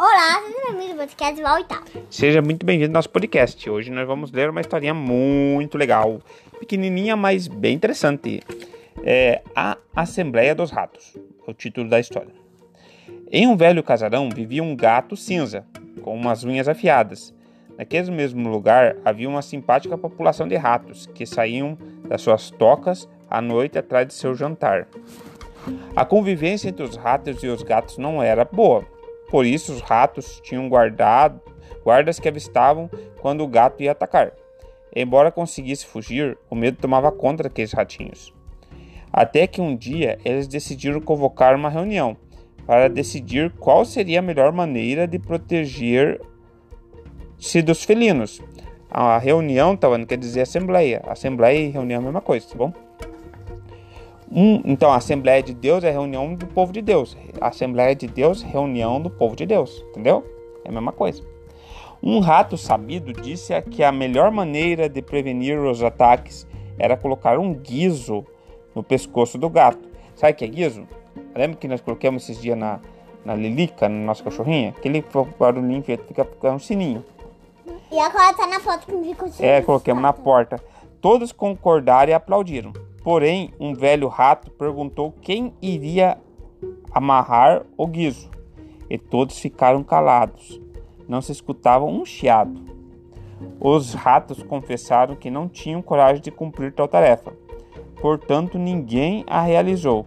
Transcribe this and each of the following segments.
Olá, seja bem-vindo ao podcast Valtal. Seja muito bem-vindo ao nosso podcast. Hoje nós vamos ler uma historinha muito legal, pequenininha, mas bem interessante. É A Assembleia dos Ratos, é o título da história. Em um velho casarão vivia um gato cinza, com umas unhas afiadas. Naquele mesmo lugar havia uma simpática população de ratos que saíam das suas tocas à noite atrás de seu jantar. A convivência entre os ratos e os gatos não era boa por isso, os ratos tinham guardado, guardas que avistavam quando o gato ia atacar. Embora conseguisse fugir, o medo tomava conta daqueles ratinhos. Até que um dia eles decidiram convocar uma reunião para decidir qual seria a melhor maneira de proteger-se dos felinos. A reunião estava, quer dizer assembleia. Assembleia e reunião é a mesma coisa, tá bom? Um, então, a Assembleia de Deus é reunião do povo de Deus. A Assembleia de Deus, reunião do povo de Deus. Entendeu? É a mesma coisa. Um rato sabido disse que a melhor maneira de prevenir os ataques era colocar um guiso no pescoço do gato. Sabe o que é guiso? Lembra que nós colocamos esses dias na, na Lilica, na nossa cachorrinha? Aquele barulhinho que fica, fica um sininho. E agora tá na foto que ficou É, coloquemos na porta. Todos concordaram e aplaudiram. Porém, um velho rato perguntou quem iria amarrar o guiso, e todos ficaram calados. Não se escutava um chiado. Os ratos confessaram que não tinham coragem de cumprir tal tarefa, portanto, ninguém a realizou.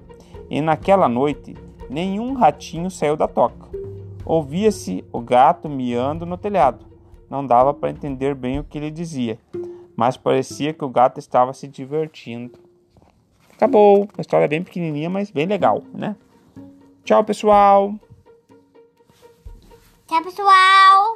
E naquela noite, nenhum ratinho saiu da toca. Ouvia-se o gato miando no telhado. Não dava para entender bem o que ele dizia, mas parecia que o gato estava se divertindo. Acabou. A história bem pequenininha, mas bem legal, né? Tchau, pessoal. Tchau, pessoal.